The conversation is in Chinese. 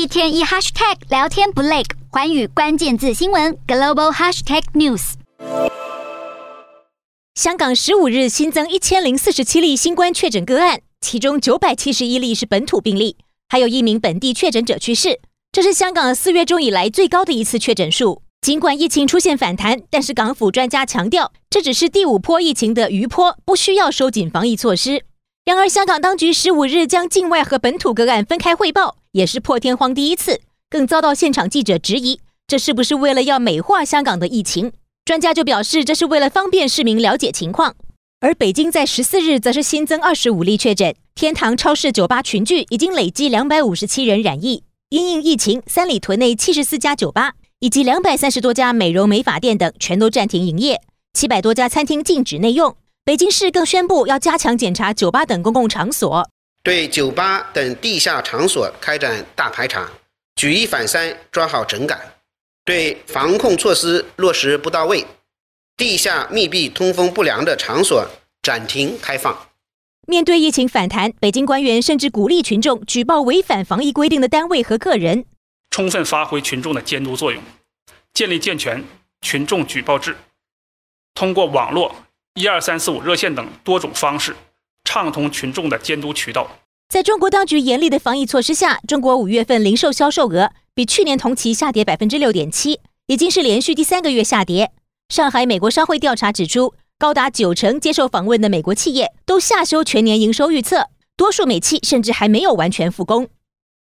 一天一 hashtag 聊天不累，寰宇关键字新闻 global hashtag news。香港十五日新增一千零四十七例新冠确诊个案，其中九百七十一例是本土病例，还有一名本地确诊者去世。这是香港四月中以来最高的一次确诊数。尽管疫情出现反弹，但是港府专家强调，这只是第五波疫情的余波，不需要收紧防疫措施。然而，香港当局十五日将境外和本土个案分开汇报，也是破天荒第一次，更遭到现场记者质疑，这是不是为了要美化香港的疫情？专家就表示，这是为了方便市民了解情况。而北京在十四日则是新增二十五例确诊，天堂超市酒吧群聚已经累计两百五十七人染疫。因应疫情，三里屯内七十四家酒吧以及两百三十多家美容美发店等全都暂停营业，七百多家餐厅禁止内用。北京市更宣布要加强检查酒吧等公共场所，对酒吧等地下场所开展大排查，举一反三，抓好整改；对防控措施落实不到位，地下密闭通风不良的场所暂停开放。面对疫情反弹，北京官员甚至鼓励群众举报违反防疫规定的单位和个人，充分发挥群众的监督作用，建立健全群众举报制，通过网络。一二三四五热线等多种方式，畅通群众的监督渠道。在中国当局严厉的防疫措施下，中国五月份零售销售额比去年同期下跌百分之六点七，已经是连续第三个月下跌。上海美国商会调查指出，高达九成接受访问的美国企业都下修全年营收预测，多数美企甚至还没有完全复工。